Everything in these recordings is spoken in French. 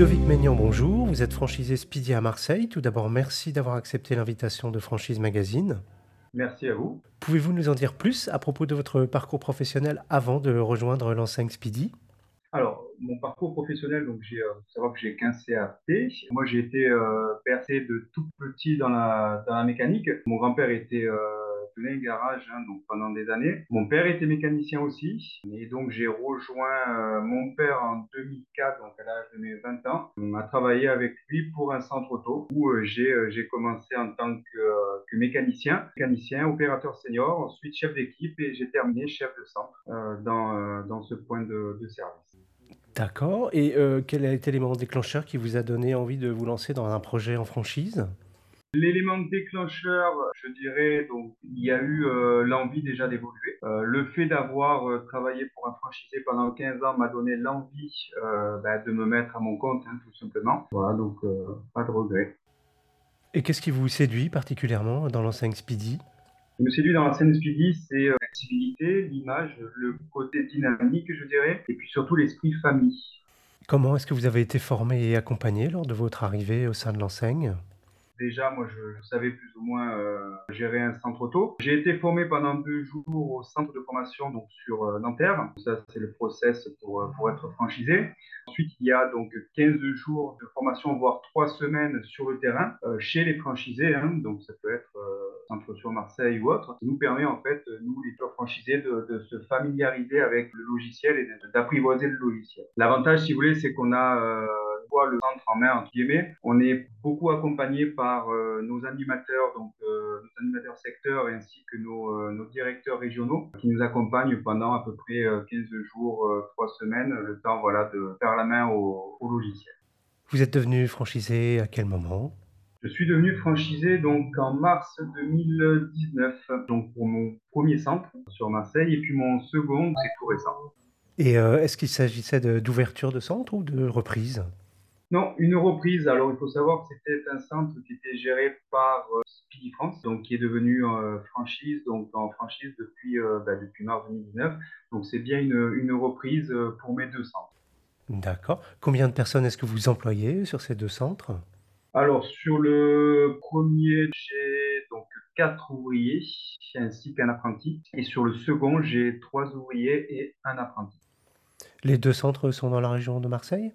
Ludovic Maignan, bonjour. Vous êtes franchisé Speedy à Marseille. Tout d'abord, merci d'avoir accepté l'invitation de Franchise Magazine. Merci à vous. Pouvez-vous nous en dire plus à propos de votre parcours professionnel avant de rejoindre l'enseigne Speedy? Alors, mon parcours professionnel, donc j'ai, euh, faut savoir que j'ai 15 CAP. Moi, j'ai été euh, bercé de tout petit dans la, dans la mécanique. Mon grand-père était euh, un garage hein, donc pendant des années. Mon père était mécanicien aussi. Et donc, j'ai rejoint euh, mon père en 2004, donc à l'âge de mes 20 ans. On a travaillé avec lui pour un centre auto où euh, j'ai, euh, j'ai commencé en tant que, mécanicien, mécanicien, opérateur senior, ensuite chef d'équipe et j'ai terminé chef de centre dans, ce point de, service. D'accord. Et quel a été l'élément déclencheur qui vous a donné envie de vous lancer dans un projet en franchise? L'élément déclencheur, je dirais, donc il y a eu euh, l'envie déjà d'évoluer. Euh, le fait d'avoir euh, travaillé pour un franchisé pendant 15 ans m'a donné l'envie bah, de me mettre à mon compte, hein, tout simplement. Voilà, donc pas de regret. Et qu'est-ce qui vous séduit particulièrement dans l'enseigne Speedy? Ce qui me séduit dans la scène Speedy, c'est l'activité, l'image, le côté dynamique, je dirais, et puis surtout l'esprit famille. Comment est-ce que vous avez été formé et accompagné lors de votre arrivée au sein de l'enseigne? Déjà, moi, je, savais plus ou moins euh, gérer un centre auto. J'ai été formé pendant deux jours au centre de formation donc sur euh, Nanterre. Ça, c'est le process pour, euh, pour être franchisé. Ensuite, il y a donc 15 jours de formation, voire trois semaines sur le terrain euh, chez les franchisés. hein. donc, ça peut être centre sur Marseille ou autre. Ça nous permet, en fait, nous, les franchisés, de, se familiariser avec le logiciel et d'apprivoiser le logiciel. L'avantage, si vous voulez, c'est qu'on a le centre en main, entre guillemets. On est beaucoup accompagné par euh, nos animateurs, donc euh, nos animateurs secteurs ainsi que nos, euh, nos directeurs régionaux qui nous accompagnent pendant à peu près euh, 15 jours, euh, 3 semaines, le temps voilà, de faire la main au, au logiciel. Vous êtes devenu franchisé à quel moment? Je suis devenu franchisé donc en mars 2019, donc pour mon premier centre sur Marseille, et puis mon second, c'est tout récent. Et euh, est-ce qu'il s'agissait de- d'ouverture de centre ou de reprise? Non, une reprise. Alors, il faut savoir que c'était un centre qui était géré par euh, Speedy France, donc qui est devenu euh, franchise, donc en franchise depuis, euh, bah, depuis mars 2019. Donc, c'est bien une, une reprise pour mes deux centres. D'accord. Combien de personnes est-ce que vous employez sur ces deux centres? Alors, sur le premier, j'ai donc quatre ouvriers ainsi qu'un apprenti. Et sur le second, j'ai trois ouvriers et un apprenti. Les deux centres sont dans la région de Marseille?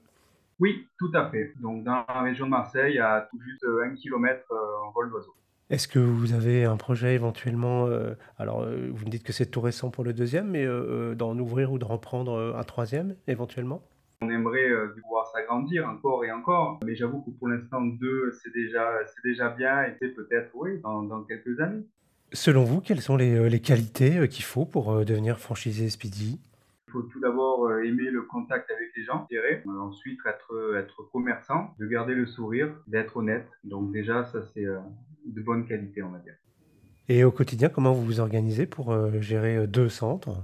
Oui, tout à fait. Donc, dans la région de Marseille, à tout juste euh, un kilomètre euh, en vol d'oiseau. Est-ce que vous avez un projet éventuellement euh, Alors, euh, vous me dites que c'est tout récent pour le deuxième, mais euh, d'en ouvrir ou de reprendre un troisième éventuellement? On aimerait pouvoir s'agrandir encore et encore, mais j'avoue que pour l'instant, deux, c'est déjà, c'est déjà bien, et c'est peut-être, oui, dans, dans quelques années. Selon vous, quelles sont les, les qualités qu'il faut pour devenir franchisé Speedy? Il faut tout d'abord euh, aimer le contact avec les gens, je dirais. Euh, ensuite, être, être commerçant, de garder le sourire, d'être honnête. Donc déjà, ça, c'est euh, de bonnes qualités, on va dire. Et au quotidien, comment vous vous organisez pour euh, gérer euh, deux centres?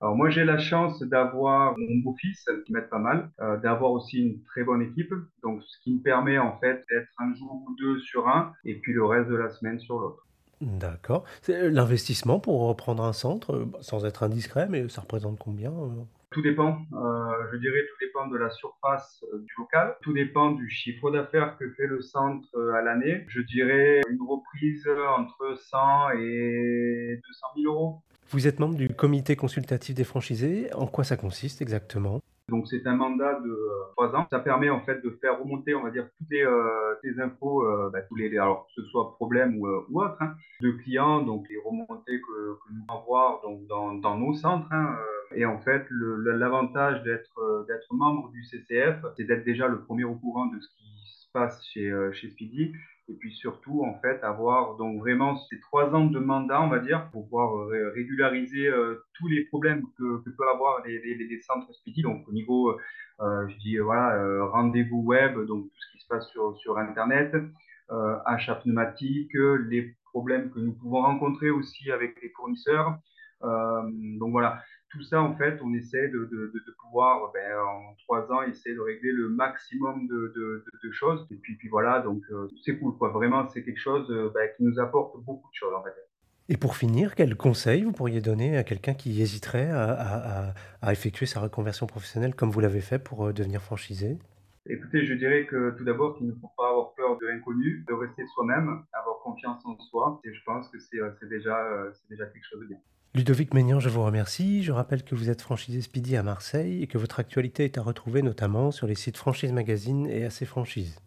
Alors moi, j'ai la chance d'avoir mon beau-fils qui m'aide pas mal, euh, d'avoir aussi une très bonne équipe, donc ce qui me permet en fait d'être un jour ou deux sur un, et puis le reste de la semaine sur l'autre. D'accord. C'est, euh, L'investissement pour reprendre un centre, euh, bah, sans être indiscret, mais ça représente combien euh? Tout dépend, euh, je dirais, tout dépend de la surface euh, du local, tout dépend du chiffre d'affaires que fait le centre euh, à l'année. Je dirais une reprise entre 100 et 200 000 euros. Vous êtes membre du comité consultatif des franchisés. En quoi ça consiste exactement? Donc c'est un mandat de euh, trois ans. Ça permet en fait de faire remonter, on va dire, toutes les, euh, les infos, euh, bah, tous les, alors que ce soit problème ou, euh, ou autre, hein, de clients, donc les remontées que, que nous avoir donc, dans, dans nos centres. hein, euh, et en fait, l'avantage d'être euh, d'être membre du CCF, c'est d'être déjà le premier au courant de ce qui passe chez, euh, chez Speedy. Et puis surtout, en fait, avoir donc vraiment ces trois ans de mandat, on va dire, pour pouvoir euh, ré- régulariser euh, tous les problèmes que, que peuvent avoir les, les, centres Speedy. Donc au niveau, je dis voilà, rendez-vous web, donc tout ce qui se passe sur, sur Internet, achat pneumatique, les problèmes que nous pouvons rencontrer aussi avec les fournisseurs. Donc voilà, tout ça, en fait, on essaie de, pouvoir, ben, en trois ans, essayer de régler le maximum de, choses. Et puis, puis voilà, donc euh, c'est cool. Vraiment, c'est quelque chose euh, ben, qui nous apporte beaucoup de choses, en. Et pour finir, quel conseil vous pourriez donner à quelqu'un qui hésiterait à effectuer sa reconversion professionnelle comme vous l'avez fait pour euh, devenir franchisé? Écoutez, je dirais que tout d'abord qu'il ne faut pas avoir peur de l'inconnu, de rester soi-même, avoir confiance en soi et je pense que déjà, heu, c'est déjà quelque chose de bien. Ludovic Maignan, je vous remercie. Je rappelle que vous êtes franchisé Speedy à Marseille et que votre actualité est à retrouver notamment sur les sites Franchise Magazine et AC Franchise.